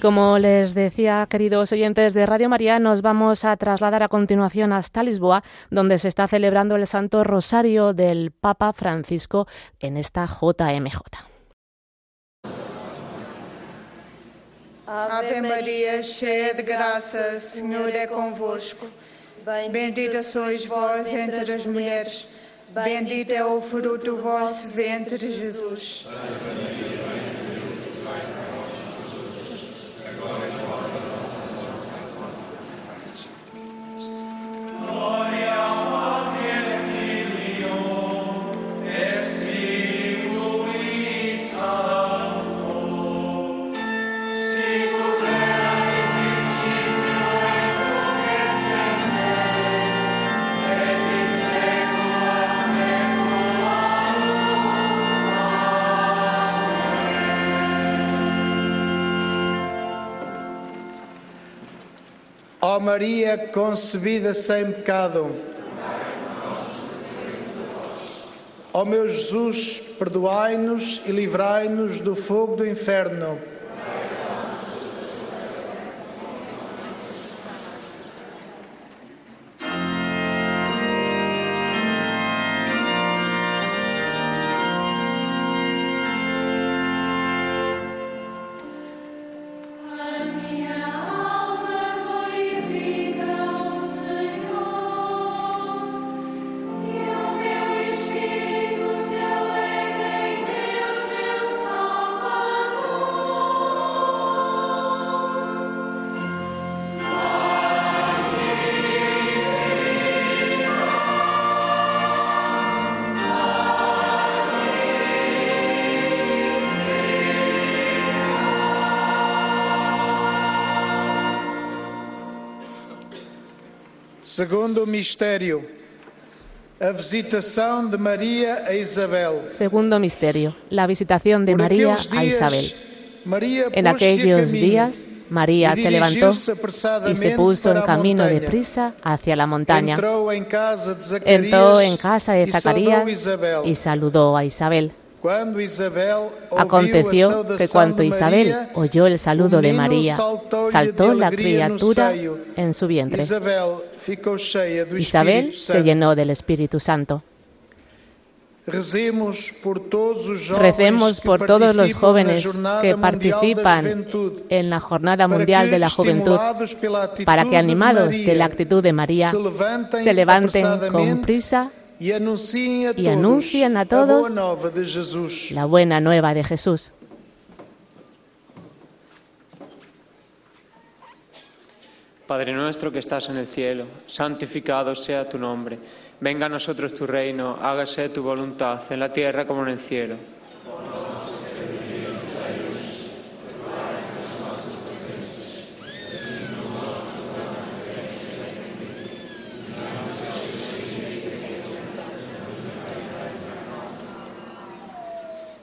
como les decía, queridos oyentes de Radio María, nos vamos a trasladar a continuación hasta Lisboa, donde se está celebrando el Santo Rosario del Papa Francisco en esta JMJ. Ave Maria, cheia de graça, Senhor é convosco. Bendita sois vós entre as mulheres, bendito é o fruto do vosso ventre, Jesus. Lord. Ó Maria concebida sem pecado. Ó meu Jesus, perdoai-nos e livrai-nos do fogo do inferno. Segundo mistério, a visitação de Maria a Isabel. Segundo misterio, la visitación de Por María a Isabel. María En aquellos días, María se levantó y se puso en camino montaña. deprisa hacia la montaña. Entró en casa de Zacarías de y saludó a Isabel. Aconteció que cuando Isabel oyó el saludo de María, saltó la criatura en su vientre. Isabel se llenó del Espíritu Santo. Recemos por todos los jóvenes que participan en la Jornada Mundial de la Juventud para que animados de la actitud de María se levanten con prisa y anuncien a todos la buena nueva de Jesús. Padre nuestro que estás en el cielo, santificado sea tu nombre. Venga a nosotros tu reino, hágase tu voluntad en la tierra como en el cielo.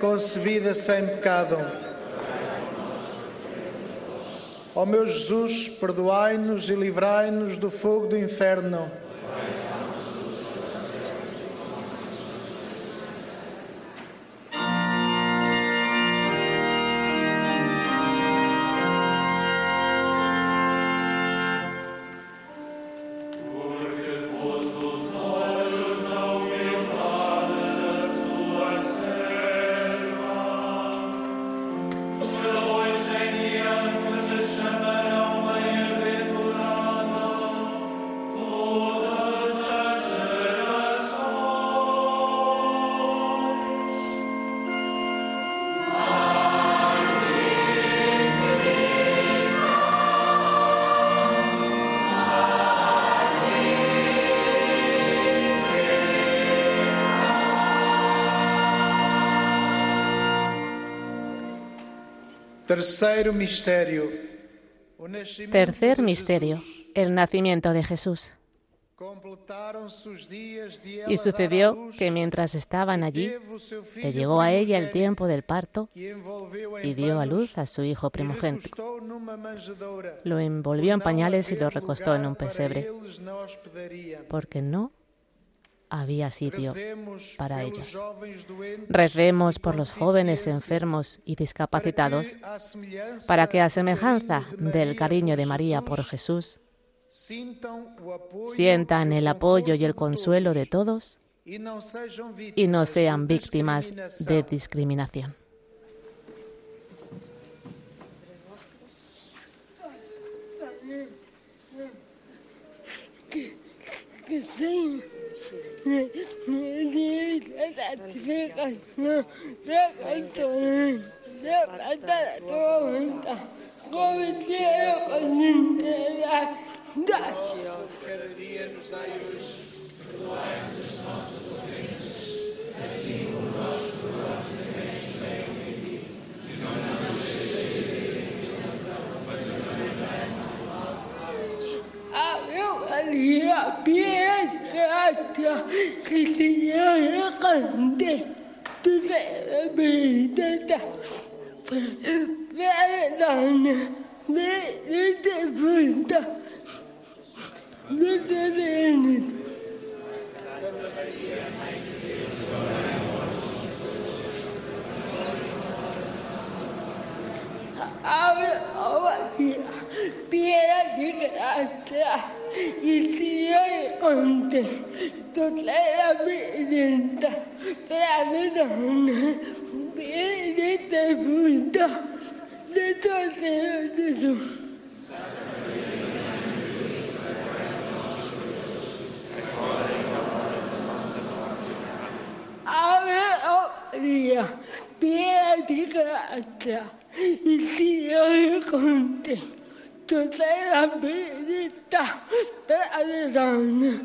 Concebida sem pecado. Ó meu Jesus, perdoai-nos e livrai-nos do fogo do inferno. Tercer misterio, el nacimiento de Jesús. Y sucedió que mientras estaban allí, le llegó a ella el tiempo del parto y dio a luz a su hijo primogénito. Lo envolvió en pañales y lo recostó en un pesebre, porque no había sitio para ellos. Recemos por los jóvenes enfermos y discapacitados, para que a semejanza del cariño de María por Jesús, sientan el apoyo y el consuelo de todos y no sean víctimas de discriminação. discriminación. que sim certificação da cartão da tua como dinheiro com da Cada dia nos dai hoje. Maria, Pietra, que tinha cante, tu sei vida, verdade, verdade, verdade. Ave Maria, piena di grazia, il Dio è con te. Tu sei la benedetta tra le donne,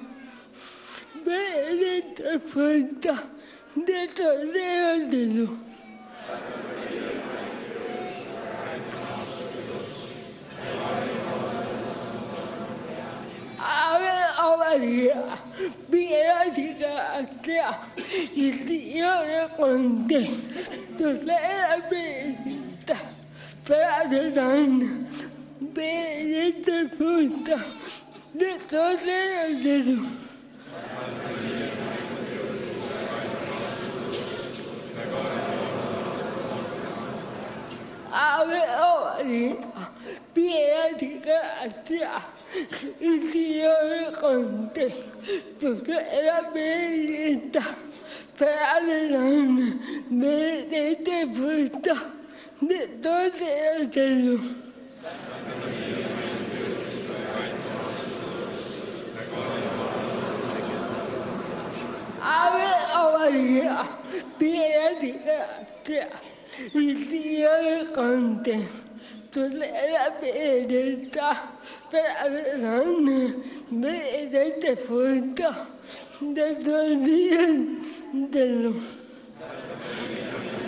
benedetta è frutta del tuo seno Gesù. Ave Maria, piena di grazia, il Dio è con te. Tu sei la benedetta tra le donne, benedetta è frutta de todos los dedos. Ave oh María, beatífica sea, y el Señor es contigo. Tú eres bendita, perdona, bendita el fruto de todos los dedos. Ave oh María, beatífica sea, el Señor es contigo. Tú eres bendita, perdona, bendita el fruto de todos los dedos. Ave oh María, beatífica sea, el Señor es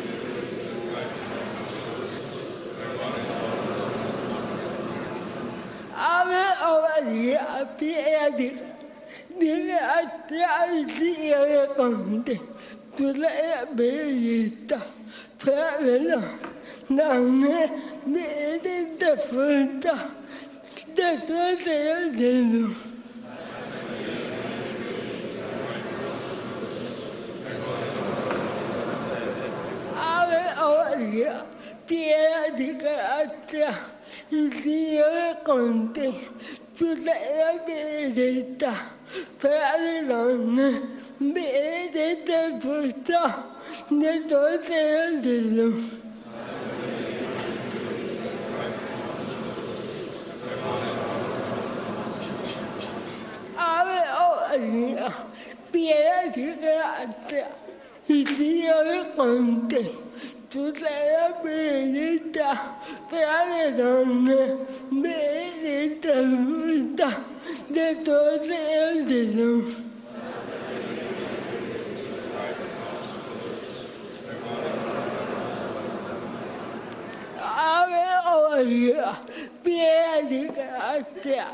contigo. Tú eres bendita, perdona, bendita el fruto de todos los dedos. Ave oh María, beatífica Gracias, Eres bendita, perdona, dame bendita fruta de todos los dedos. Ave María, piedad gracia, el Señor es contigo. Tú eres bendita, perdona, bendita el fruto de todos los dedos. Ave María, piedad y gracia, el Señor es contigo. Tú eres bendita, perdona, bendita el fruto de todos los dedos. Ave oh María, piedad y gracia,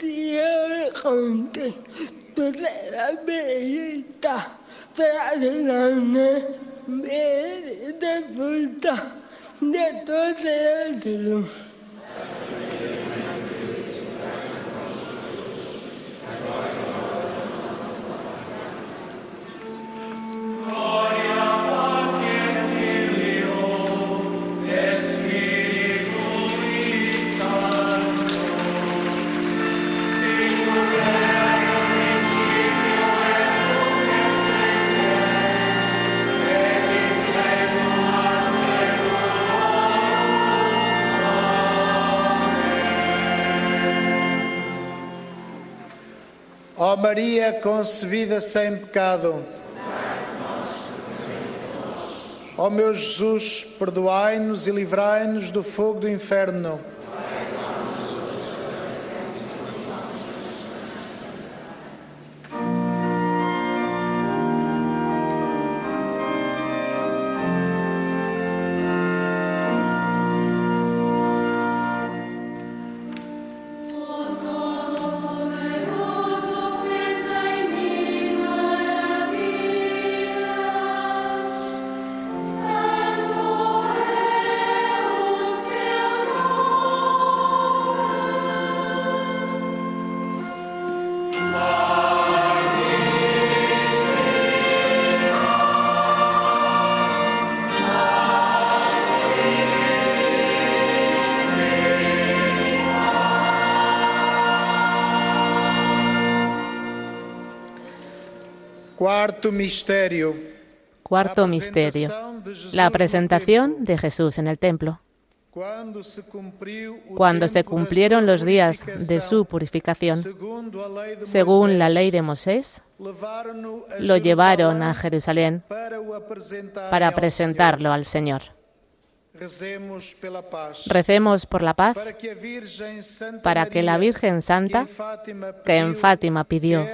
Señor es contigo. Tú eres bendita, perdona, bendita el fruto de todos los Maria concebida sem pecado. Ó meu Jesus, perdoai-nos e livrai-nos do fogo do inferno. Cuarto misterio, la presentación de Jesús en el templo. Cuando se cumplieron los días de su purificación, según la ley de Moisés, lo llevaron a Jerusalén para presentarlo al Señor. Senhor. Rezemos pela paz. Recemos por la paz Para que la Virgen Santa, que en Fátima pediu, Fátima pidió,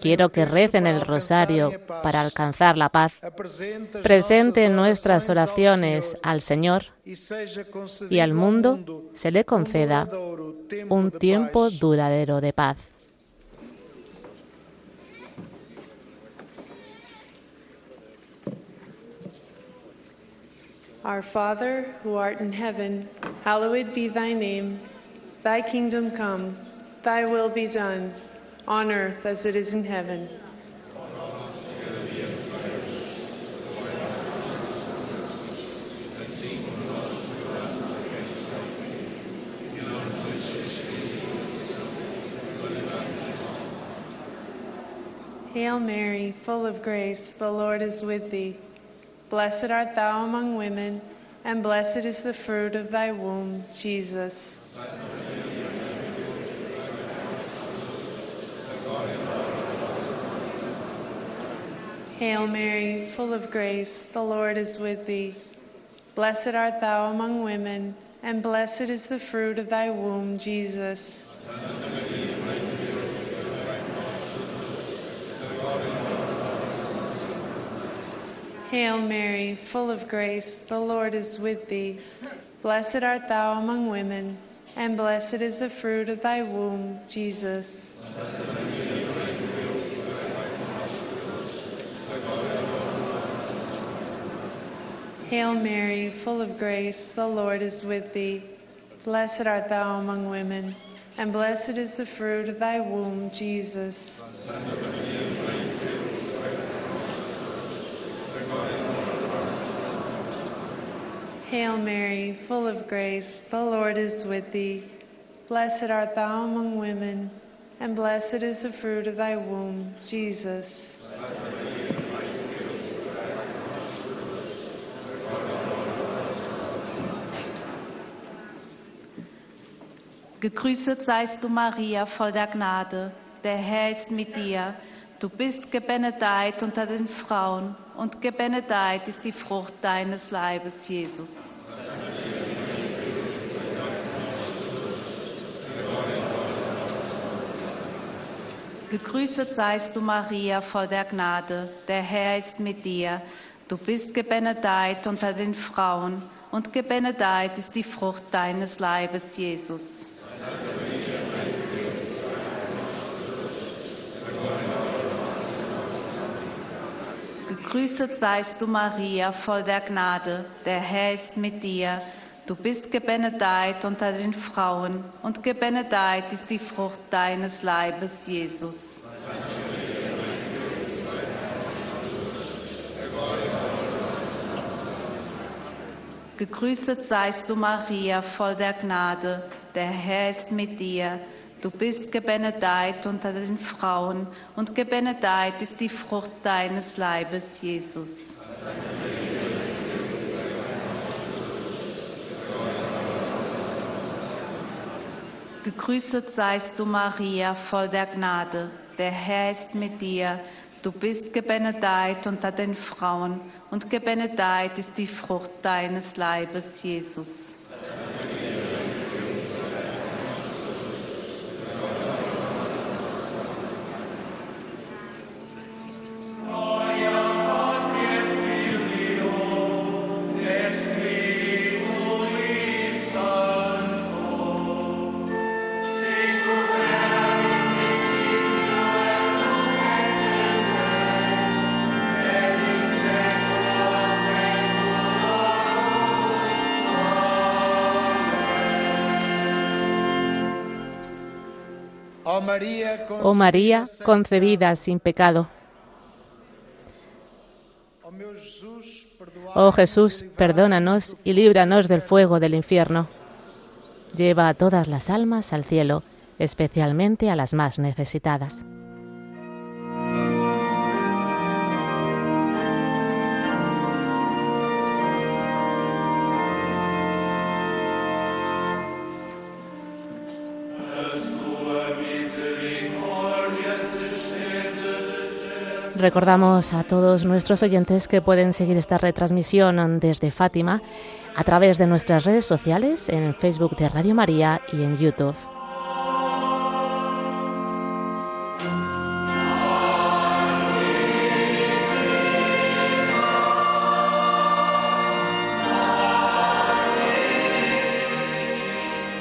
quiero que recen el rosario para alcanzar la paz, presente nuestras oraciones al Señor e y al mundo se le conceda um un tiempo duradero de paz. Our Father, who art in heaven, hallowed be thy name. Thy kingdom come, thy will be done, on earth as it is in heaven. Hail Mary, full of grace, the Lord is with thee. Blessed art thou among women, and blessed is the fruit of thy womb, Jesus. Hail Mary, full of grace, the Lord is with thee. Blessed art thou among women, and blessed is the fruit of thy womb, Jesus. Hail Mary, full of grace, the Lord is with thee. Blessed art thou among women, and blessed is the fruit of thy womb, Jesus. Hail Mary, full of grace, the Lord is with thee. Blessed art thou among women, and blessed is the fruit of thy womb, Jesus. Hail Mary, full of grace, the Lord is with thee. Blessed art thou among women, and blessed is the fruit of thy womb, Jesus. Gegrüßet seist du, Maria, voll der Gnade. Der Herr ist mit dir. Du bist gebenedeit unter den Frauen, und gebenedeit ist die Frucht deines Leibes, Jesus. Gegrüßet seist du, Maria, voll der Gnade. Der Herr ist mit dir. Du bist gebenedeit unter den Frauen, und gebenedeit ist die Frucht deines Leibes, Jesus. Gegrüßet seist du, Maria, voll der Gnade. Der Herr ist mit dir. Du bist gebenedeit unter den Frauen, und gebenedeit ist die Frucht deines Leibes, Jesus. Gegrüßet seist du, Maria, voll der Gnade. Der Herr ist mit dir. Du bist gebenedeit unter den Frauen, und gebenedeit ist die Frucht deines Leibes, Jesus. Gegrüßet seist du, Maria, voll der Gnade. Der Herr ist mit dir. Du bist gebenedeit unter den Frauen, und gebenedeit ist die Frucht deines Leibes, Jesus. Ó Oh María, concebida sin pecado. Oh Jesús, perdónanos y líbranos del fuego del infierno. Lleva a todas las almas al cielo, especialmente a las más necesitadas. Recordamos a todos nuestros oyentes que pueden seguir esta retransmisión desde Fátima a través de nuestras redes sociales en Facebook de Radio María y en YouTube.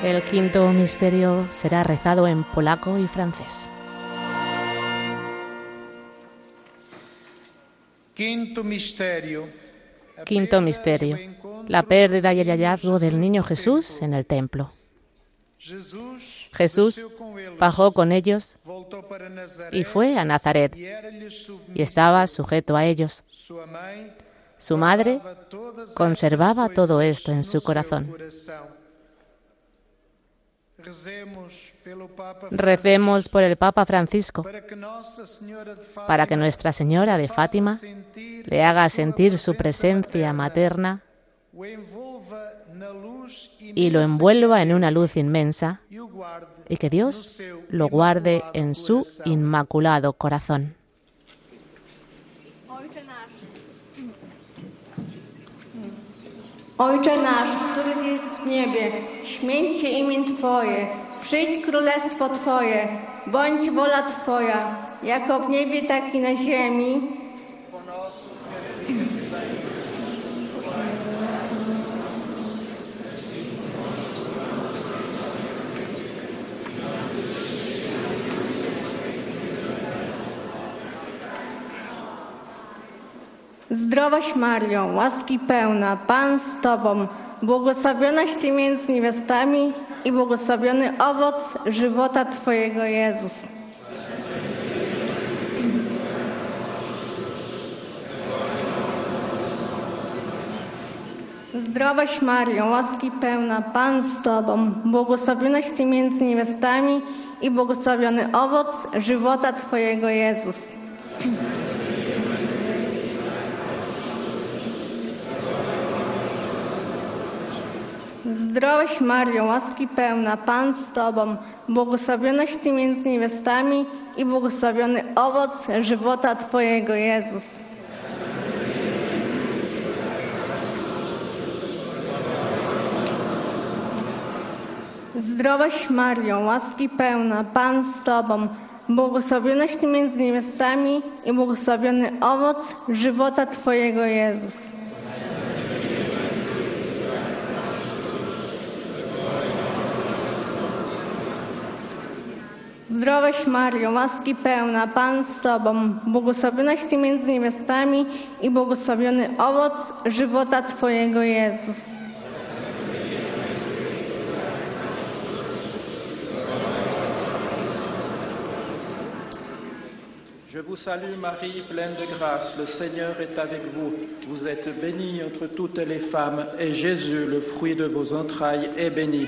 El quinto misterio será rezado en polaco y francés. Quinto misterio. Quinto misterio. La pérdida y el hallazgo del niño Jesús en el templo. Jesús bajó con ellos y fue a Nazaret y estaba sujeto a ellos. Su madre conservaba todo esto en su corazón. Recemos por el Papa Francisco para que Nuestra Señora de Fátima le haga sentir su presencia materna y lo envuelva en una luz inmensa y que Dios lo guarde en su inmaculado corazón. Ojcze nasz, któryś jest w niebie, śmieć się imię Twoje, przyjdź królestwo Twoje, bądź wola Twoja, jako w niebie, tak i na ziemi. Zdrowaś Mario, łaski pełna, Pan z Tobą, błogosławionaś Ty między niewiastami i błogosławiony owoc żywota Twojego Jezus. Zdrowaś Mario, łaski pełna, Pan z Tobą, błogosławionaś Ty między niewiastami i błogosławiony owoc żywota Twojego Jezus. Zdrowaś Mario, łaski pełna, Pan z Tobą, błogosławionaś Ty między niewiastami i błogosławiony owoc żywota Twojego Jezus. Zdrowaś Mario, łaski pełna, Pan z Tobą, błogosławionaś Ty między niewiastami i błogosławiony owoc żywota Twojego Jezus. Zdrowaś Mario, łaski pełna, Pan z Tobą, błogosławionaś Ty między niewiastami i błogosławiony owoc żywota Twojego Jezus. Je vous salue Marie, pleine de grâce, le Seigneur est avec vous. Vous êtes bénie entre toutes les femmes, et Jésus, le fruit de vos entrailles, est béni.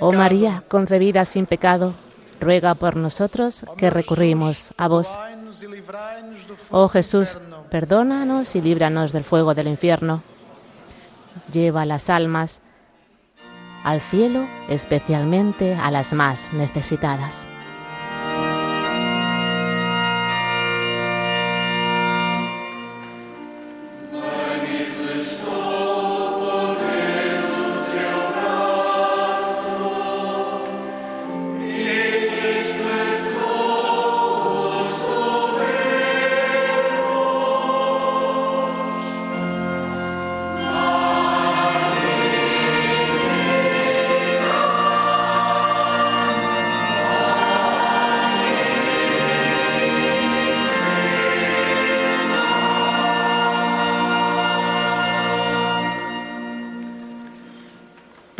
Oh María concebida sin Oh pecado. Ruega por nosotros que recurrimos a vos. Oh Jesús, perdónanos y líbranos del fuego del infierno. Lleva las almas al cielo, especialmente a las más necesitadas.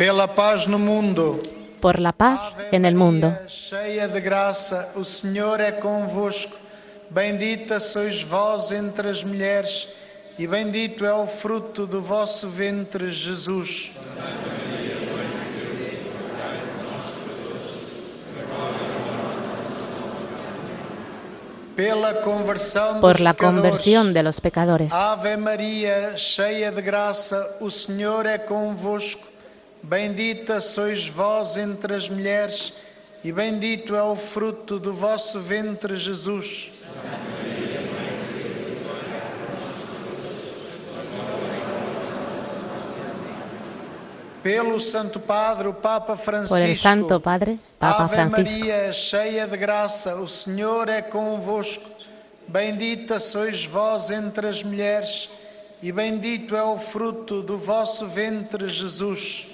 Pela paz no mundo. Por la paz en el mundo. Cheia de graça, o Senhor é convosco. Bendita sois vós entre as mulheres, e bendito é o fruto do vosso ventre, Jesus. Pela conversão Por la conversión de los pecadores. Ave Maria, cheia de graça, o Senhor é convosco. Bendita sois vós entre as mulheres, e bendito é o fruto do vosso ventre, Jesus. Pelo Santo Padre, o Papa Francisco. Por el Santo Padre, Papa Ave Francisco. Maria, cheia de graça, o Senhor é convosco. Bendita sois vós entre as mulheres, e bendito é o fruto do vosso ventre, Jesus.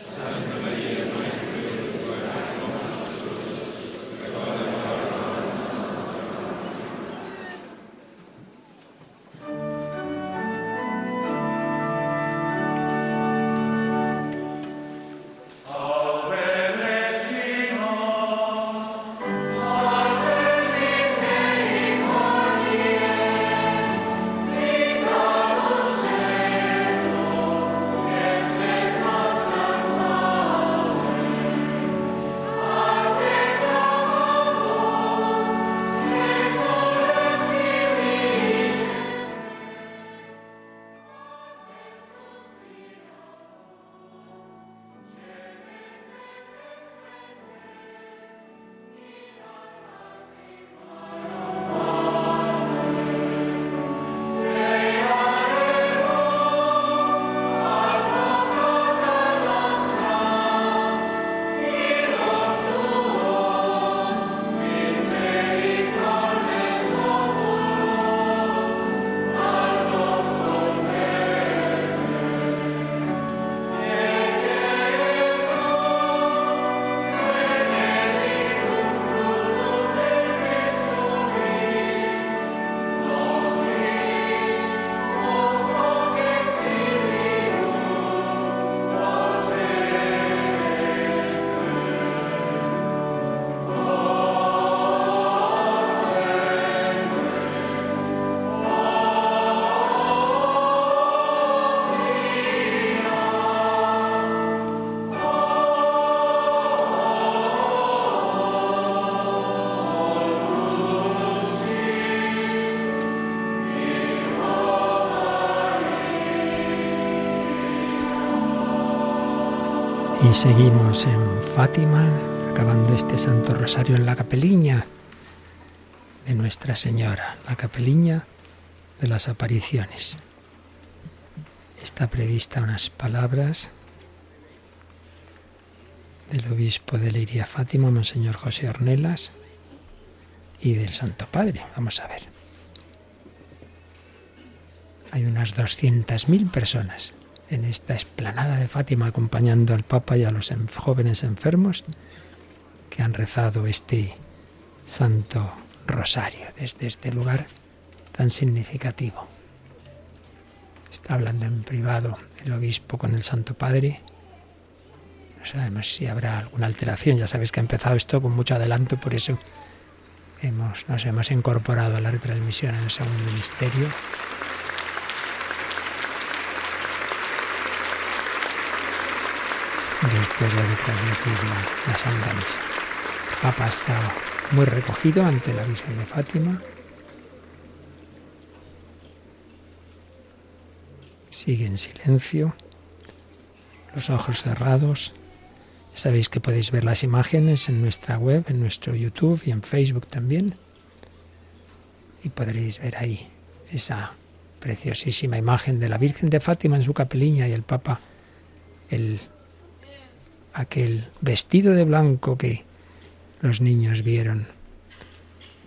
Y seguimos en Fátima, acabando este Santo Rosario en la capeliña de Nuestra Señora, la capeliña de las apariciones. Está prevista unas palabras del obispo de Leiria Fátima, Monseñor José Ornelas, y del Santo Padre. Vamos a ver. Hay unas 200.000 personas en esta esplanada de Fátima acompañando al Papa y a los en- jóvenes enfermos que han rezado este Santo Rosario desde este lugar tan significativo. Está hablando en privado el obispo con el Santo Padre. No sabemos si habrá alguna alteración. Ya sabéis que ha empezado esto con mucho adelanto, por eso hemos, nos hemos incorporado a la retransmisión en el segundo ministerio. Después de transmitir la, la Santa. El Papa estado muy recogido ante la Virgen de Fátima. Sigue en silencio, los ojos cerrados. Sabéis que podéis ver las imágenes en nuestra web, en nuestro YouTube y en Facebook también. Y podréis ver ahí esa preciosísima imagen de la Virgen de Fátima en su capeliña y el Papa, el, aquel vestido de blanco que los niños vieron.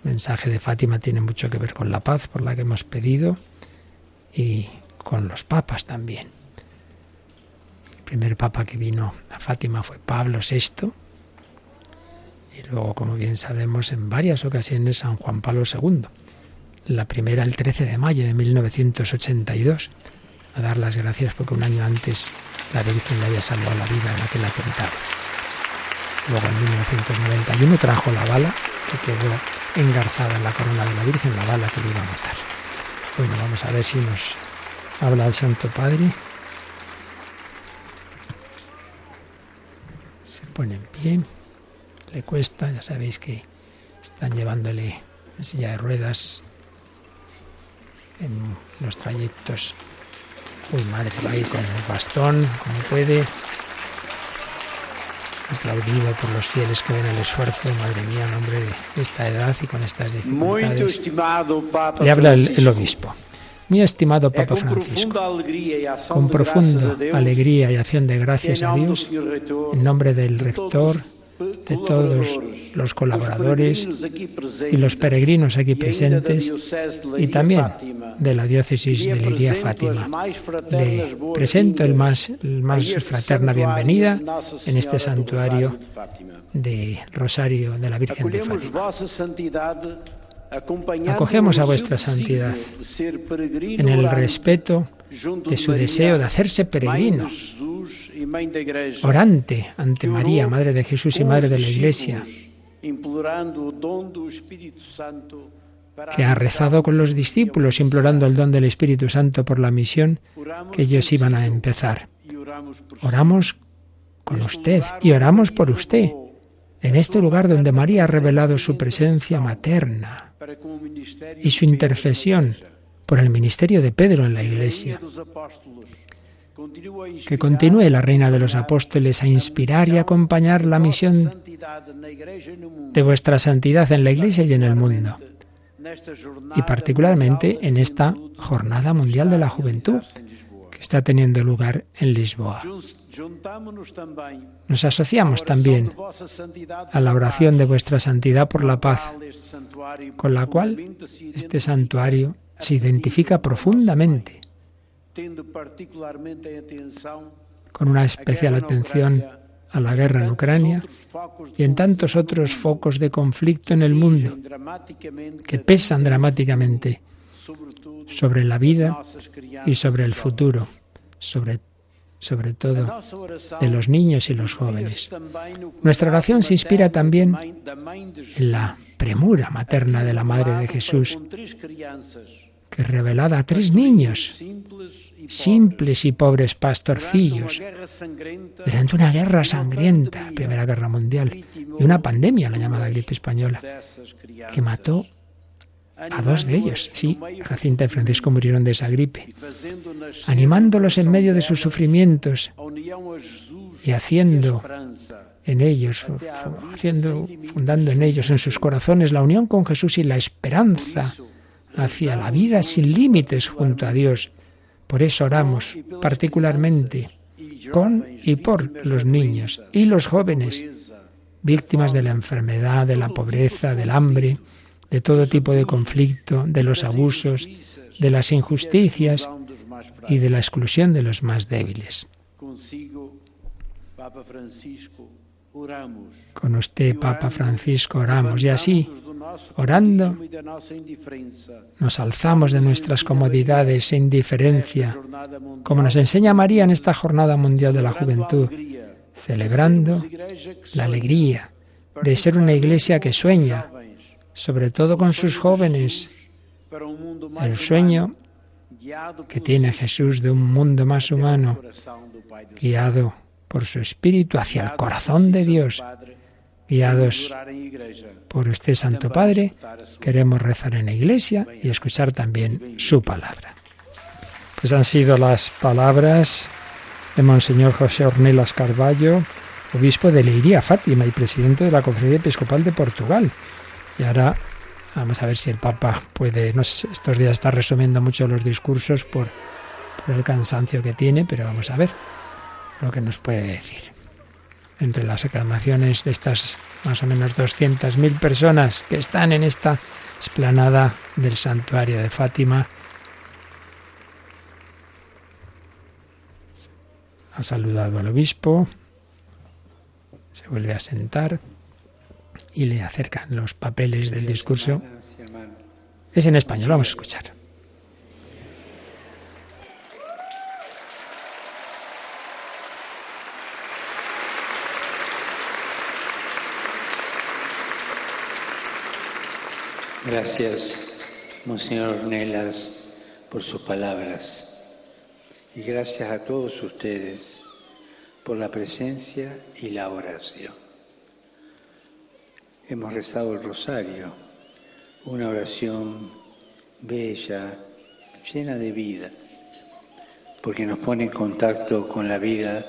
El mensaje de Fátima tiene mucho que ver con la paz por la que hemos pedido y con los papas también. El primer papa que vino a Fátima fue Pablo VI y luego, como bien sabemos, en varias ocasiones San Juan Pablo II. La primera el 13 de mayo de 1982, a dar las gracias porque un año antes la Virgen le había salvado la vida en aquel atentado. Luego en 1991 trajo la bala que quedó engarzada en la corona de la Virgen, la bala que le iba a matar. Bueno, vamos a ver si nos habla el Santo Padre. Se pone en pie, le cuesta, ya sabéis que están llevándole en silla de ruedas en los trayectos. Uy, madre, va ahí con el bastón, como puede. Aplaudido por los fieles que ven el esfuerzo, madre mía, en nombre de esta edad y con estas dificultades. Le habla el, el obispo. Mi estimado Papa Francisco, con profunda alegría y acción de gracias a Dios, en nombre del rector, de todos los colaboradores y los peregrinos aquí presentes y también de la diócesis de Liria Fátima. Le presento el más, el más fraterna bienvenida en este santuario de Rosario de la Virgen de Fátima. Acogemos a vuestra santidad en el respeto de su deseo de hacerse peregrino, orante ante María, Madre de Jesús y Madre de la Iglesia, que ha rezado con los discípulos implorando el don del Espíritu Santo por la misión que ellos iban a empezar. Oramos con usted y oramos por usted, en este lugar donde María ha revelado su presencia materna y su intercesión por el ministerio de Pedro en la Iglesia. Que continúe la Reina de los Apóstoles a inspirar y acompañar la misión de vuestra santidad en la Iglesia y en el mundo. Y particularmente en esta Jornada Mundial de la Juventud que está teniendo lugar en Lisboa. Nos asociamos también a la oración de vuestra santidad por la paz, con la cual este santuario se identifica profundamente, con una especial atención a la guerra en Ucrania y en tantos otros focos de conflicto en el mundo que pesan dramáticamente sobre la vida y sobre el futuro, sobre sobre todo de los niños y los jóvenes. Nuestra oración se inspira también en la premura materna de la Madre de Jesús, que revelada a tres niños, simples y pobres pastorcillos, durante una guerra sangrienta, Primera Guerra Mundial, y una pandemia, la llamada gripe española, que mató a dos de ellos, sí, Jacinta y Francisco murieron de esa gripe, animándolos en medio de sus sufrimientos y haciendo en ellos, haciendo, fundando en ellos, en sus corazones, la unión con Jesús y la esperanza hacia la vida sin límites junto a Dios. Por eso oramos particularmente con y por los niños y los jóvenes, víctimas de la enfermedad, de la pobreza, del hambre, de todo tipo de conflicto, de los abusos, de las injusticias y de la exclusión de los más débiles. Con usted, Papa Francisco, oramos y así, orando, nos alzamos de nuestras comodidades e indiferencia, como nos enseña María en esta Jornada Mundial de la Juventud, celebrando la alegría de ser una iglesia que sueña, sobre todo con sus jóvenes, el sueño que tiene Jesús de un mundo más humano, guiado por su Espíritu hacia el corazón de Dios. Guiados por este Santo Padre, queremos rezar en la Iglesia y escuchar también su palabra. Pues han sido las palabras de Monseñor José Ornelas Carballo, obispo de Leiría Fátima y presidente de la Conferencia Episcopal de Portugal. Y ahora vamos a ver si el Papa puede, no sé, estos días está resumiendo mucho los discursos por el cansancio que tiene, pero vamos a ver lo que nos puede decir. Entre las aclamaciones de estas más o menos 200.000 personas que están en esta esplanada del santuario de Fátima, ha saludado al obispo, se vuelve a sentar y le acercan los papeles del discurso. Es en español, vamos a escuchar. Gracias, Monseñor Nelas, por sus palabras. Y gracias a todos ustedes por la presencia y la oración. Hemos rezado el rosario, una oración bella, llena de vida, porque nos pone en contacto con la vida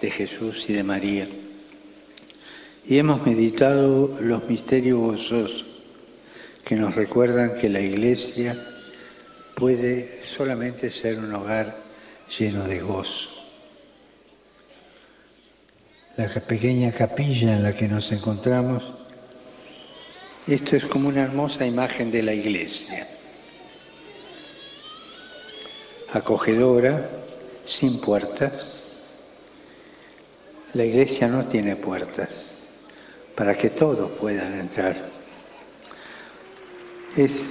de Jesús y de María. Y hemos meditado los misterios gozosos que nos recuerdan que la iglesia puede solamente ser un hogar lleno de gozo. La pequeña capilla en la que nos encontramos, esto es como una hermosa imagen de la iglesia, acogedora, sin puertas. La iglesia no tiene puertas para que todos puedan entrar. Es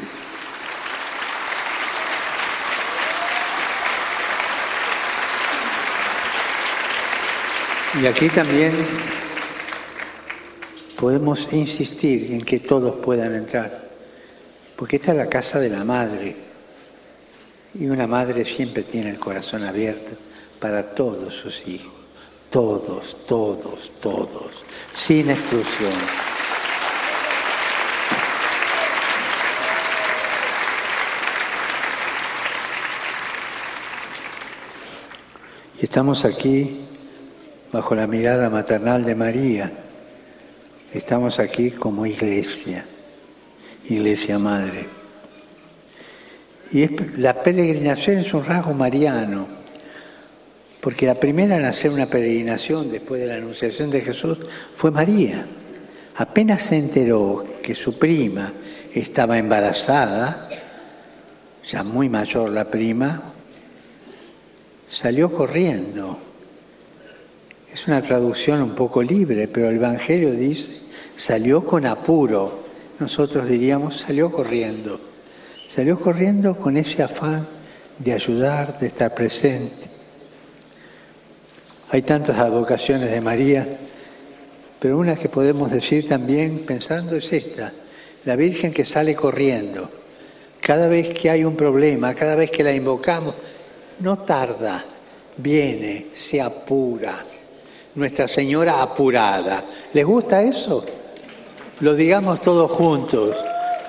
Y aquí también podemos insistir en que todos puedan entrar, porque esta es la casa de la madre, y una madre siempre tiene el corazón abierto para todos sus hijos, todos, todos, todos, sin exclusión. Estamos aquí bajo la mirada maternal de María. Estamos aquí como iglesia, iglesia madre. Y la peregrinación es un rasgo mariano, porque la primera en hacer una peregrinación después de la anunciación de Jesús fue María. Apenas se enteró que su prima estaba embarazada, ya muy mayor la prima, salió corriendo es una traducción un poco libre, pero el Evangelio dice, salió con apuro. Nosotros diríamos, salió corriendo. Salió corriendo con ese afán de ayudar, de estar presente. Hay tantas advocaciones de María, pero una que podemos decir también pensando es esta, la Virgen que sale corriendo. Cada vez que hay un problema, cada vez que la invocamos, no tarda, viene, se apura nuestra Señora apurada. ¿Les gusta eso? Lo digamos todos juntos.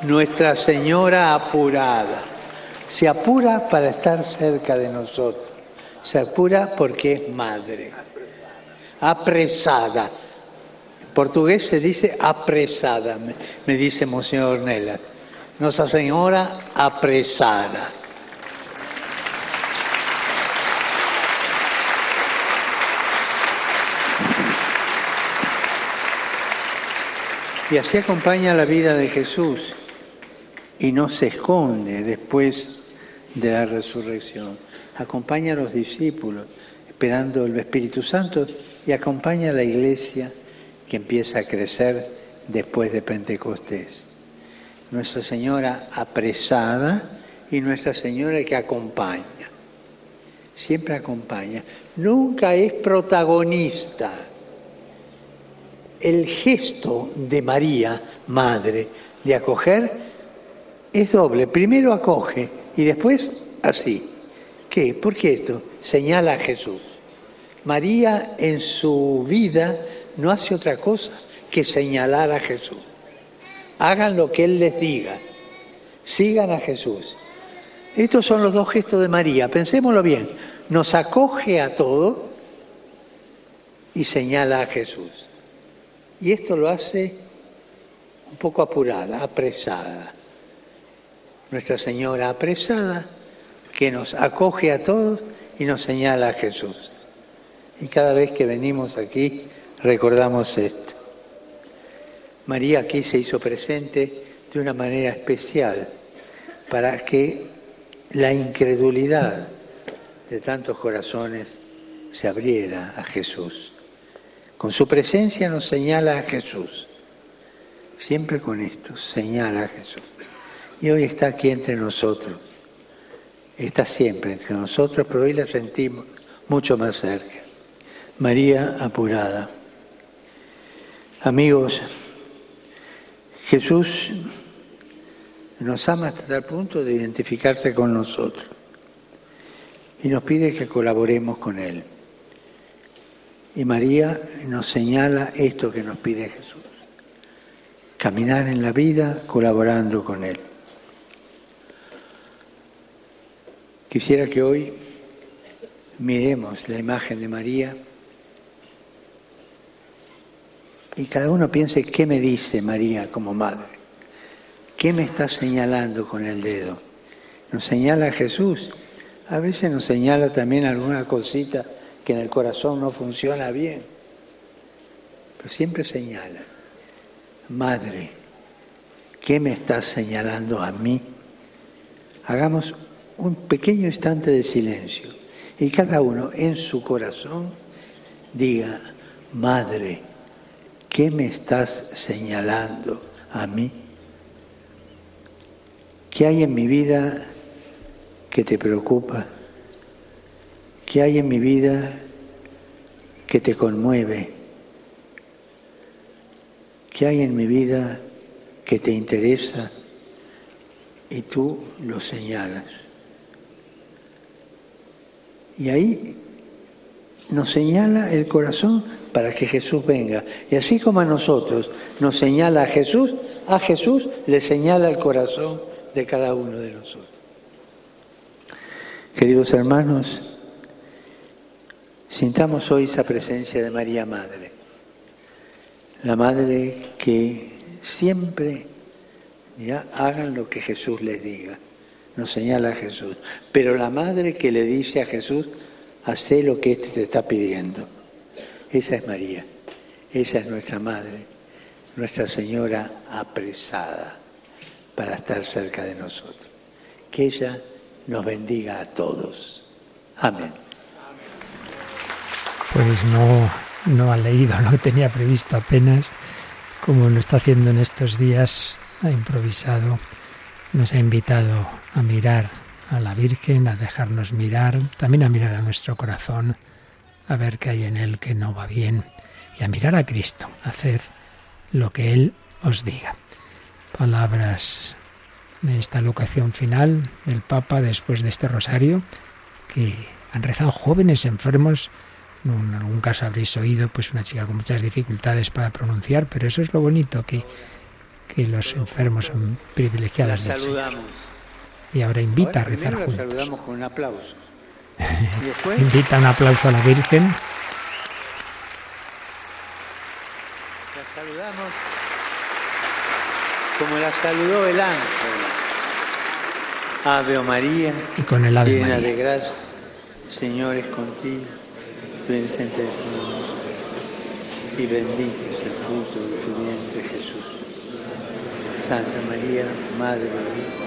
Nuestra Señora apurada. Se apura para estar cerca de nosotros. Se apura porque es madre. Apresada. En portugués se dice apresada, me, dice Monseñor Nela. Nuestra Señora apresada. Y así acompaña la vida de Jesús y no se esconde después de la resurrección. Acompaña a los discípulos esperando el Espíritu Santo y acompaña a la iglesia que empieza a crecer después de Pentecostés. Nuestra Señora apresada y Nuestra Señora que acompaña. Siempre acompaña. Nunca es protagonista el gesto de María, madre, de acoger, es doble. Primero acoge y después así. ¿Qué? ¿Por qué esto? Señala a Jesús. María en su vida no hace otra cosa que señalar a Jesús. Hagan lo que Él les diga. Sigan a Jesús. Estos son los dos gestos de María. Pensémoslo bien. Nos acoge a todo y señala a Jesús. Y esto lo hace un poco apurada, apresada. Nuestra Señora apresada que nos acoge a todos y nos señala a Jesús. Y cada vez que venimos aquí recordamos esto. María aquí se hizo presente de una manera especial para que la incredulidad de tantos corazones se abriera a Jesús. Con su presencia nos señala a Jesús. Siempre con esto, señala a Jesús. Y hoy está aquí entre nosotros. Está siempre entre nosotros, pero hoy la sentimos mucho más cerca. María apurada. Amigos, Jesús nos ama hasta tal punto de identificarse con nosotros y nos pide que colaboremos con Él. Y María nos señala esto que nos pide Jesús, caminar en la vida colaborando con Él. Quisiera que hoy miremos la imagen de María y cada uno piense qué me dice María como madre. ¿Qué me está señalando con el dedo? ¿Nos señala Jesús? A veces nos señala también alguna cosita que en el corazón no funciona bien. Pero siempre señala. Madre, ¿qué me estás señalando a mí? Hagamos un pequeño instante de silencio y cada uno en su corazón diga, Madre, ¿qué me estás señalando a mí? ¿Qué hay en mi vida que te preocupa? ¿Qué hay en mi vida que te conmueve? ¿Qué hay en mi vida que te interesa? Y tú lo señalas. Y ahí nos señala el corazón para que Jesús venga. Y así como a nosotros nos señala a Jesús, a Jesús le señala el corazón de cada uno de nosotros. Queridos hermanos, sintamos hoy esa presencia de María Madre, la Madre que siempre ya hagan lo que Jesús les diga, nos señala a Jesús, pero la Madre que le dice a Jesús, hace lo que éste te está pidiendo. Esa es María, esa es nuestra Madre, Nuestra Señora apresada para estar cerca de nosotros. Que ella nos bendiga a todos. Amén. Pues no, no ha leído lo que tenía previsto apenas, como lo está haciendo en estos días, ha improvisado, nos ha invitado a mirar a la Virgen, a dejarnos mirar, también a mirar a nuestro corazón, a ver qué hay en él que no va bien, y a mirar a Cristo, a hacer lo que Él os diga palabras de esta locación final del Papa después de este rosario que han rezado jóvenes enfermos. En algún caso habréis oído pues una chica con muchas dificultades para pronunciar, pero eso es lo bonito que, que los enfermos son privilegiadas del Señor. Y ahora invita a rezar juntos. saludamos con un aplauso. invita un aplauso a la Virgen. La saludamos como la saludó el ángel. Ave María, y con el Ave llena María. de gracia, Señor es contigo, entre y bendito es el fruto de tu vientre Jesús. Santa María, Madre de Dios.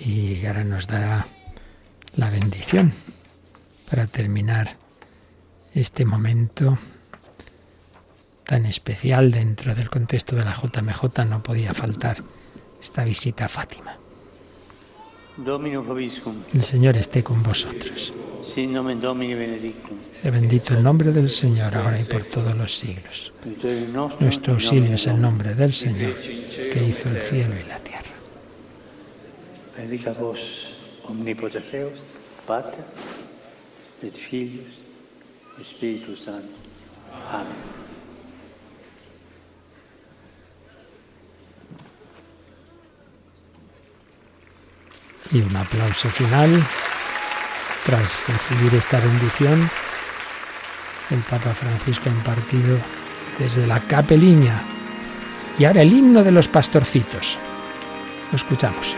Y ahora nos dará la bendición para terminar este momento tan especial dentro del contexto de la JMJ no podía faltar esta visita a Fátima. El Señor esté con vosotros. Sea bendito el nombre del Señor, ahora y por todos los siglos. Nuestro auxilio es el nombre del Señor, que hizo el cielo y la tierra. Benedica vos omnipotens Deus, Pater, et Filius, et Spiritus Sanctus. Amén. Y un aplauso final tras recibir esta bendición. El Papa Francisco ha impartido desde la capeliña. Y ahora el himno de los pastorcitos. Lo escuchamos.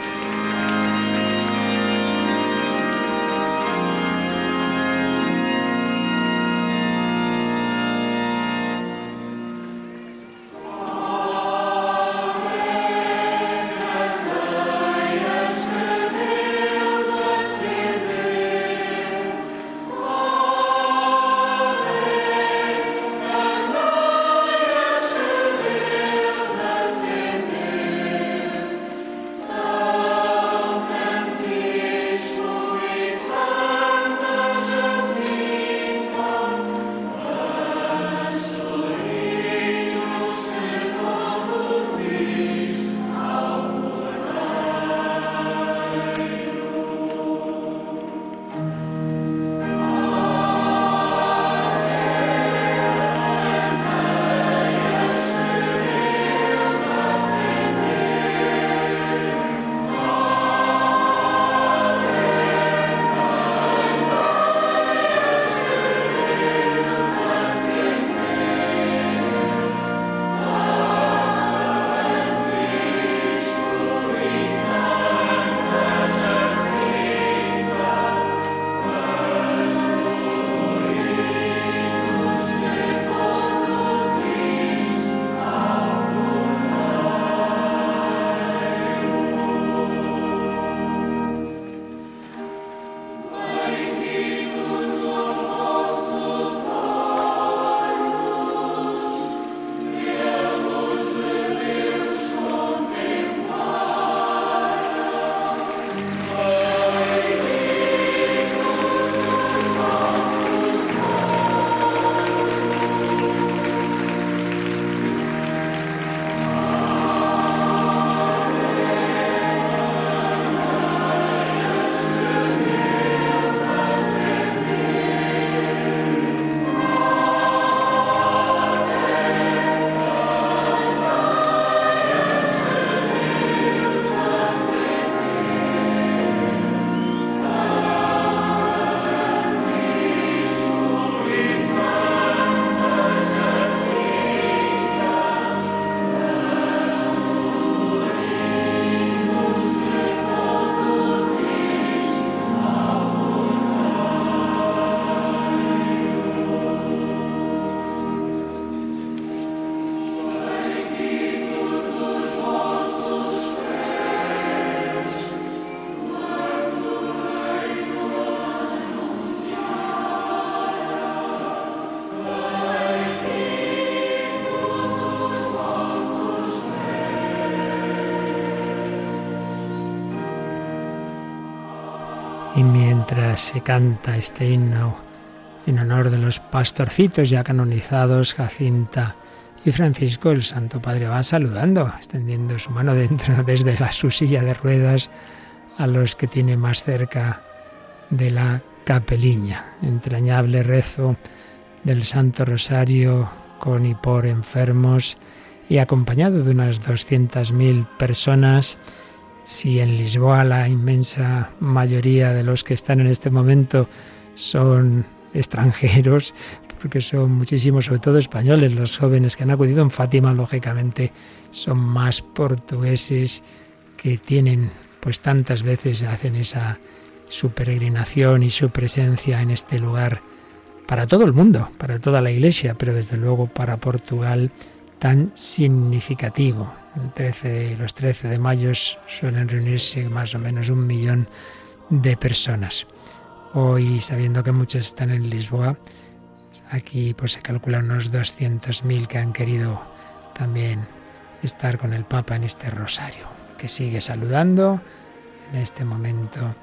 Se canta este himno en honor de los pastorcitos ya canonizados, Jacinta y Francisco, el Santo Padre va saludando, extendiendo su mano dentro desde la, su silla de ruedas a los que tiene más cerca de la capeliña. Entrañable rezo del Santo Rosario con y por enfermos y acompañado de unas 200.000 personas si en Lisboa la inmensa mayoría de los que están en este momento son extranjeros, porque son muchísimos, sobre todo españoles, los jóvenes que han acudido en Fátima, lógicamente son más portugueses que tienen, pues tantas veces hacen esa su peregrinación y su presencia en este lugar para todo el mundo, para toda la Iglesia, pero desde luego para Portugal tan significativo. El 13, los 13 de mayo suelen reunirse más o menos un millón de personas. Hoy, sabiendo que muchos están en Lisboa, aquí pues se calculan unos 200.000 que han querido también estar con el Papa en este rosario, que sigue saludando en este momento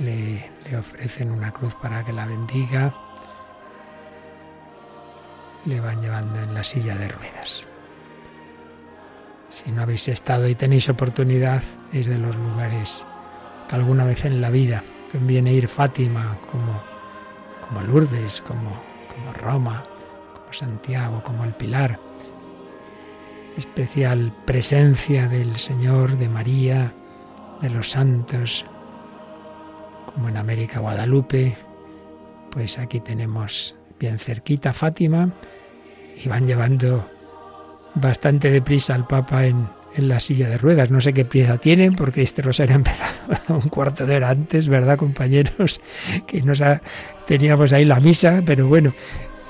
le ofrecen una cruz para que la bendiga, le van llevando en la silla de ruedas. Si no habéis estado y tenéis oportunidad, es de los lugares que alguna vez en la vida conviene ir Fátima, como, como Lourdes, como, como Roma, como Santiago, como el Pilar. Especial presencia del Señor, de María, de los santos, como en América Guadalupe, pues aquí tenemos bien cerquita Fátima y van llevando bastante deprisa al Papa en, en la silla de ruedas. No sé qué prisa tienen porque este rosario ha empezado un cuarto de hora antes, ¿verdad, compañeros? Que nos teníamos ahí la misa, pero bueno,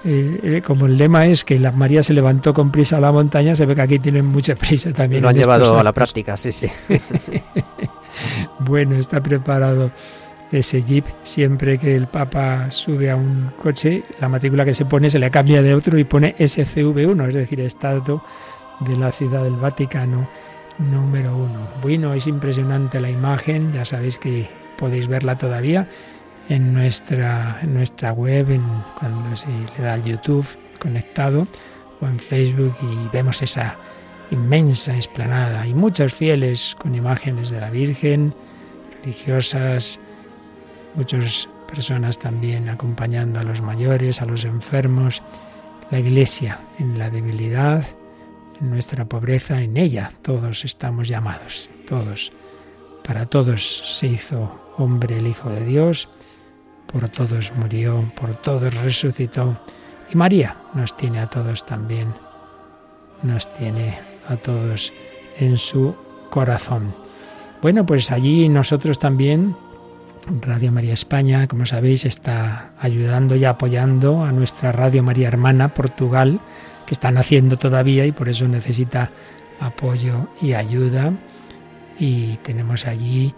eh, eh, como el lema es que la María se levantó con prisa a la montaña, se ve que aquí tienen mucha prisa también. Lo han llevado a la práctica, sí, sí. bueno, está preparado ese jeep. Siempre que el Papa sube a un coche, la matrícula que se pone se le cambia de otro y pone SCV1, es decir, Estado de la Ciudad del Vaticano número uno. Bueno, es impresionante la imagen, ya sabéis que podéis verla todavía en nuestra, en nuestra web, cuando se le da al YouTube conectado o en Facebook y vemos esa inmensa esplanada y muchos fieles con imágenes de la Virgen, religiosas, muchas personas también acompañando a los mayores, a los enfermos, la Iglesia en la debilidad, en nuestra pobreza, en ella todos estamos llamados, todos. Para todos se hizo hombre el Hijo de Dios, por todos murió, por todos resucitó. Y María nos tiene a todos también, nos tiene a todos en su corazón. Bueno, pues allí nosotros también, Radio María España, como sabéis, está ayudando y apoyando a nuestra Radio María Hermana Portugal, que están haciendo todavía y por eso necesita apoyo y ayuda. Y tenemos allí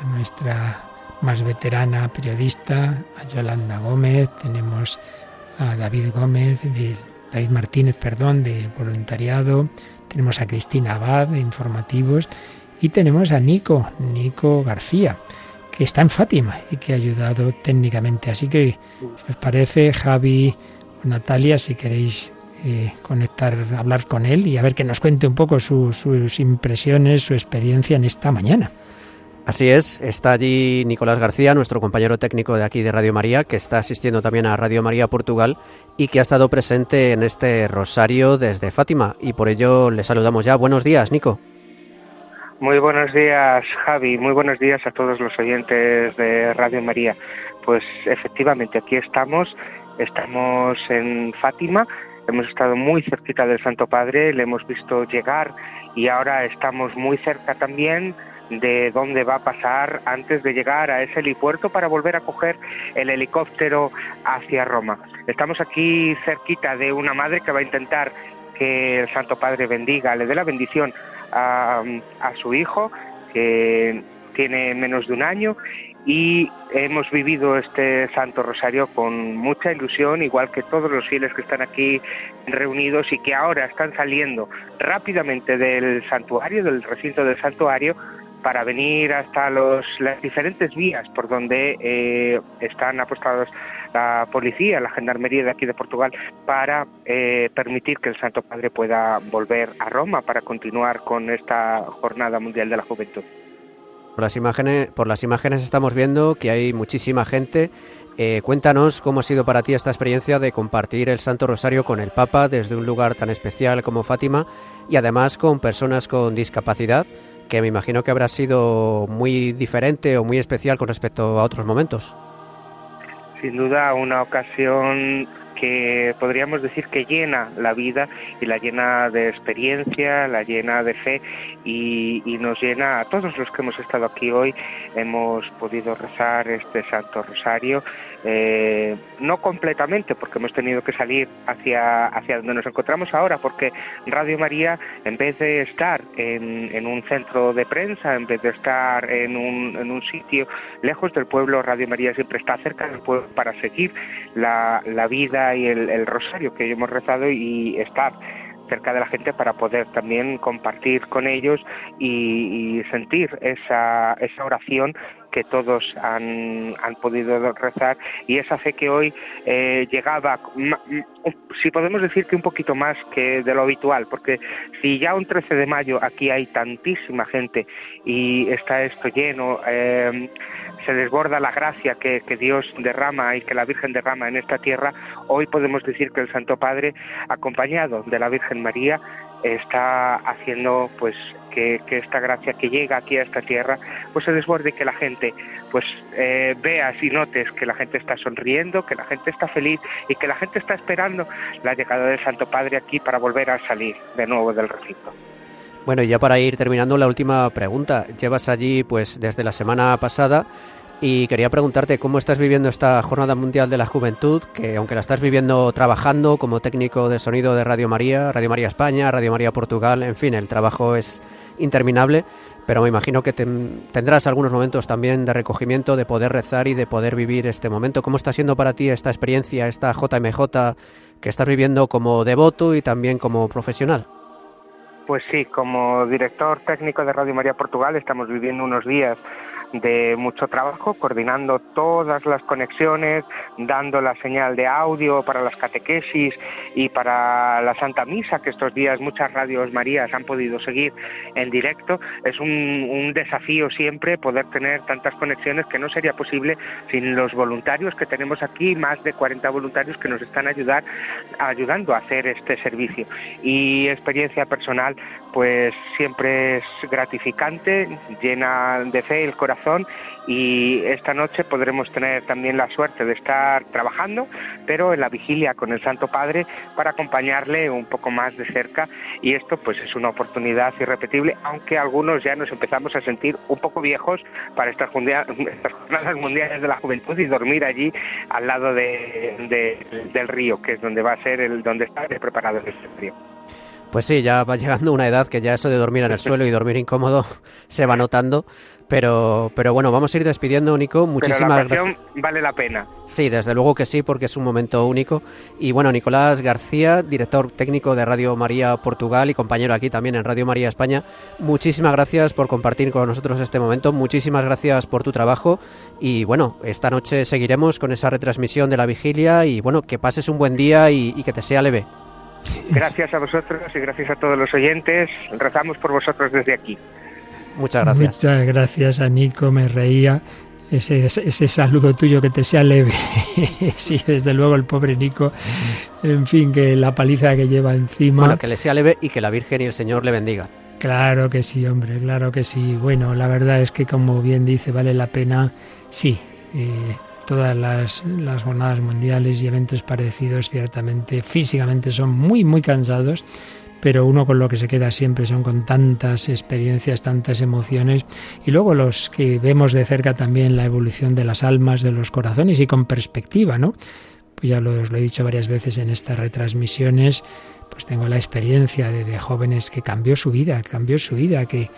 a nuestra más veterana periodista, a Yolanda Gómez, tenemos a David Gómez, de, David Martínez, perdón, de voluntariado, tenemos a Cristina Abad de informativos y tenemos a Nico, Nico García, está en Fátima y que ha ayudado técnicamente. Así que, si os parece, Javi o Natalia, si queréis eh, conectar, hablar con él y a ver que nos cuente un poco sus impresiones, su experiencia en esta mañana. Así es, está allí Nicolás García, nuestro compañero técnico de aquí de Radio María, que está asistiendo también a Radio María Portugal y que ha estado presente en este rosario desde Fátima. Y por ello le saludamos ya. Buenos días, Nico. Muy buenos días, Javi. Muy buenos días a todos los oyentes de Radio María. Pues efectivamente, aquí estamos. Estamos en Fátima Hemos estado muy cerquita del Santo Padre, le hemos visto llegar y ahora estamos muy cerca también de dónde va a pasar antes de llegar a ese helipuerto para volver a coger el helicóptero hacia Roma. Estamos aquí cerquita de una madre que va a intentar que el Santo Padre bendiga, le dé la bendición a, a su hijo, que tiene menos de un año y hemos vivido este Santo Rosario con mucha ilusión, igual que todos los fieles que están aquí reunidos y que ahora están saliendo rápidamente del santuario, del recinto del santuario, para venir hasta los, las diferentes vías por donde eh, están apostados la policía, la gendarmería de aquí de Portugal, para eh, permitir que el Santo Padre pueda volver a Roma para continuar con esta Jornada Mundial de la Juventud. Por las imágenes, por las imágenes estamos viendo que hay muchísima gente. Eh, cuéntanos cómo ha sido para ti esta experiencia de compartir el Santo Rosario con el Papa desde un lugar tan especial como Fátima y además con personas con discapacidad, que me imagino que habrá sido muy diferente o muy especial con respecto a otros momentos. Sin duda, una ocasión que podríamos decir que llena la vida y la llena de experiencia, la llena de fe y, nos llena a todos los que hemos estado aquí hoy. Hemos podido rezar este Santo Rosario, eh, no completamente porque hemos tenido que salir hacia, hacia donde nos encontramos ahora, porque Radio María, en vez de estar en, en un centro de prensa, en vez de estar en un, en un sitio lejos del pueblo, Radio María siempre está cerca del pueblo para seguir la, la vida y el, rosario que hemos rezado y estar cerca de la gente para poder también compartir con ellos y, sentir esa, esa oración que todos han, han, podido rezar. Y esa fe que hoy eh, llegaba, si podemos decir que un poquito más que de lo habitual, porque si ya un 13 de mayo aquí hay tantísima gente y está esto lleno, eh, se desborda la gracia que, Dios derrama y que la Virgen derrama en esta tierra, hoy podemos decir que el Santo Padre, acompañado de la Virgen María, está haciendo pues que, esta gracia que llega aquí a esta tierra pues se desborde que la gente pues eh, veas y notes que la gente está sonriendo, que la gente está feliz y que la gente está esperando la llegada del Santo Padre aquí para volver a salir de nuevo del recinto. Bueno, y ya para ir terminando la última pregunta. Llevas allí pues desde la semana pasada y quería preguntarte cómo estás viviendo esta Jornada Mundial de la Juventud, que aunque la estás viviendo trabajando como técnico de sonido de Radio María, Radio María España, Radio María Portugal, en fin, el trabajo es interminable, pero me imagino que tendrás algunos momentos también de recogimiento, de poder rezar y de poder vivir este momento. ¿Cómo está siendo para ti esta experiencia, esta JMJ que estás viviendo como devoto y también como profesional? Pues sí, como director técnico de Radio María Portugal estamos viviendo unos días de mucho trabajo coordinando todas las conexiones, dando la señal de audio para las catequesis y para la Santa Misa, que estos días muchas radios Marías han podido seguir en directo. Es un, un desafío siempre poder tener tantas conexiones que no sería posible sin los voluntarios que tenemos aquí, más de 40 voluntarios que nos están ayudar, ayudando a hacer este servicio. Y experiencia personal, pues siempre es gratificante, llena de fe el corazón y esta noche podremos tener también la suerte de estar trabajando, pero en la vigilia con el Santo Padre para acompañarle un poco más de cerca y esto pues es una oportunidad irrepetible, aunque algunos ya nos empezamos a sentir un poco viejos para estas, jornadas mundiales de la juventud y dormir allí al lado del río, que es donde va a ser el donde está preparado este río. Pues sí, ya va llegando una edad que ya eso de dormir en el suelo y dormir incómodo se va notando. Pero, pero bueno, vamos a ir despidiendo, Nico. Muchísimas gracias. vale la pena. Sí, desde luego que sí, porque es un momento único. Y bueno, Nicolás García, director técnico de Radio María Portugal y compañero aquí también en Radio María España, muchísimas gracias por compartir con nosotros este momento. Muchísimas gracias por tu trabajo. Y bueno, esta noche seguiremos con esa retransmisión de la vigilia. Y bueno, que pases un buen día y, y que te sea leve. Gracias a vosotros y gracias a todos los oyentes. Rezamos por vosotros desde aquí. Muchas gracias. Muchas gracias a Nico, me reía. Ese, ese saludo tuyo que te sea leve. sí, desde luego el pobre Nico. En fin, que la paliza que lleva encima. Bueno, que le sea leve y que la Virgen y el Señor le bendigan. Claro que sí, hombre, claro que sí. Bueno, la verdad es que como bien dice, vale la pena, sí. Eh, todas las, jornadas mundiales y eventos parecidos ciertamente físicamente son muy, muy cansados pero uno con lo que se queda siempre son con tantas experiencias, tantas emociones, y luego los que vemos de cerca también la evolución de las almas, de los corazones y con perspectiva, ¿no? Pues ya lo, os lo he dicho varias veces en estas retransmisiones, pues tengo la experiencia de, jóvenes que cambió su vida, cambió su vida, que,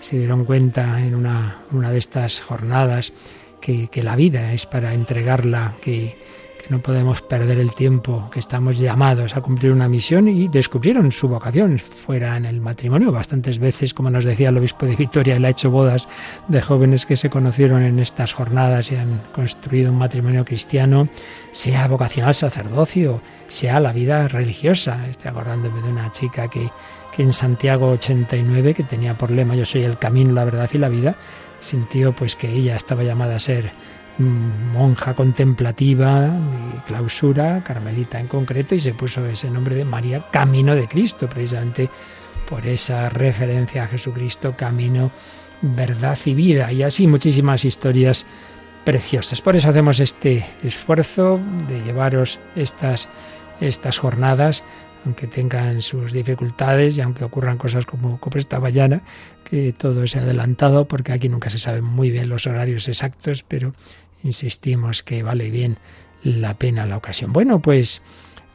se dieron cuenta en una, una de estas jornadas que, la vida es para entregarla, que no podemos perder el tiempo, que estamos llamados a cumplir una misión y descubrieron su vocación fuera en el matrimonio. Bastantes veces, como nos decía el obispo de Vitoria, él ha hecho bodas de jóvenes que se conocieron en estas jornadas y han construido un matrimonio cristiano, sea vocacional sacerdocio, sea la vida religiosa. Estoy acordándome de una chica que, que en Santiago 89, que tenía por lema Yo soy el camino, la verdad y la vida, sintió pues que ella estaba llamada a ser monja contemplativa de clausura, carmelita en concreto, y se puso ese nombre de María Camino de Cristo, precisamente por esa referencia a Jesucristo, camino, verdad y vida. Y así muchísimas historias preciosas. Por eso hacemos este esfuerzo de llevaros estas, estas jornadas, aunque tengan sus dificultades y aunque ocurran cosas como, como esta mañana, que todo se ha adelantado, porque aquí nunca se saben muy bien los horarios exactos, pero insistimos que vale bien la pena la ocasión. Bueno, pues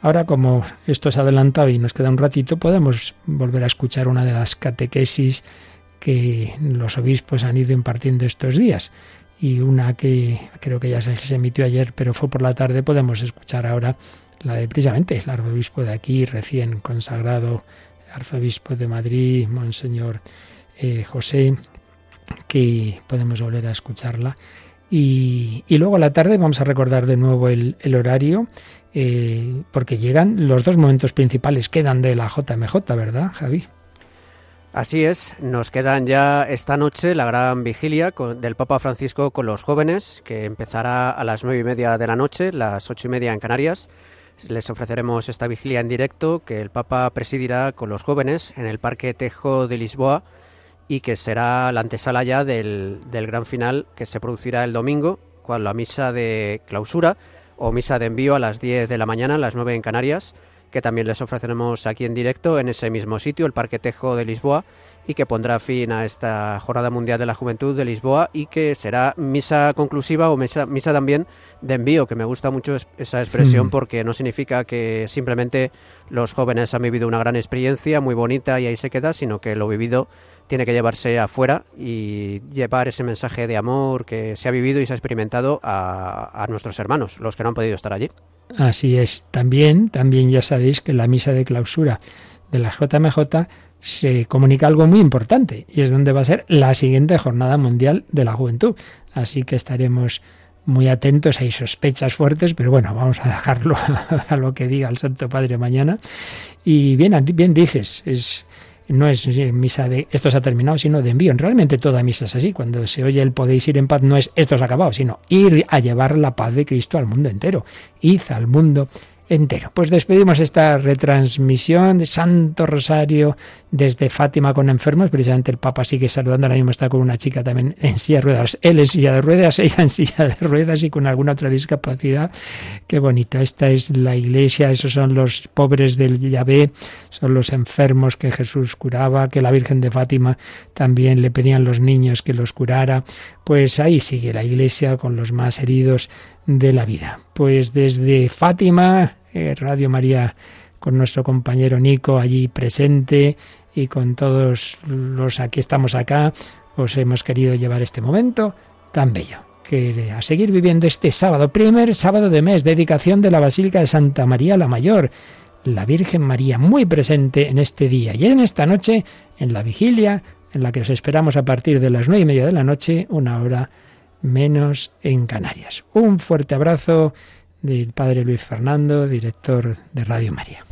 ahora como esto es adelantado y nos queda un ratito, podemos volver a escuchar una de las catequesis que los obispos han ido impartiendo estos días. y una que creo que ya se emitió ayer, pero fue por la tarde, podemos escuchar ahora la de precisamente el arzobispo de aquí, recién consagrado, arzobispo de Madrid, Monseñor eh, José, que podemos volver a escucharla. Y, luego a la tarde vamos a recordar de nuevo el, horario, eh, porque llegan los dos momentos principales, quedan de la JMJ, ¿verdad, Javi? Así es, nos quedan ya esta noche la gran vigilia del Papa Francisco con los jóvenes, que empezará a las nueve y media de la noche, las ocho y media en Canarias. Les ofreceremos esta vigilia en directo que el Papa presidirá con los jóvenes en el Parque Tejo de Lisboa y que será la antesala ya del, del gran final que se producirá el domingo con la misa de clausura o misa de envío a las 10 de la mañana, a las 9 en Canarias, que también les ofreceremos aquí en directo en ese mismo sitio, el Parque Tejo de Lisboa, y que pondrá fin a esta Jornada Mundial de la Juventud de Lisboa y que será misa conclusiva o misa, misa también de envío, que me gusta mucho esa expresión hmm. porque no significa que simplemente los jóvenes han vivido una gran experiencia muy bonita y ahí se queda, sino que lo vivido tiene que llevarse afuera y llevar ese mensaje de amor que se ha vivido y se ha experimentado a, a nuestros hermanos, los que no han podido estar allí. Así es. También, también ya sabéis que la misa de clausura de la JMJ se comunica algo muy importante y es donde va a ser la siguiente Jornada Mundial de la Juventud. Así que estaremos muy atentos, hay sospechas fuertes, pero bueno, vamos a dejarlo a, lo que diga el Santo Padre mañana. Y bien, bien dices, es, no es misa de esto se ha terminado, sino de envío. Realmente toda misa es así. Cuando se oye el podéis ir en paz, no es esto se ha acabado, sino ir a llevar la paz de Cristo al mundo entero. Id al mundo entero. Pues despedimos esta retransmisión de Santo Rosario desde Fátima con enfermos. Precisamente el Papa sigue saludando. Ahora mismo está con una chica también en silla de ruedas. Él en silla de ruedas, ella en silla de ruedas y con alguna otra discapacidad. Qué bonito. Esta es la iglesia. Esos son los pobres del Yahvé. Son los enfermos que Jesús curaba. Que la Virgen de Fátima también le pedían los niños que los curara. Pues ahí sigue la iglesia con los más heridos de la vida. Pues desde Fátima, eh, Radio María, con nuestro compañero Nico allí presente y con todos los aquí estamos acá, os hemos querido llevar este momento tan bello. Que a seguir viviendo este sábado, primer sábado de mes, dedicación de la Basílica de Santa María la Mayor, la Virgen María muy presente en este día y en esta noche, en la vigilia, en la que os esperamos a partir de las nueve y media de la noche, una hora menos en Canarias. Un fuerte abrazo del Padre Luis Fernando, director de Radio María.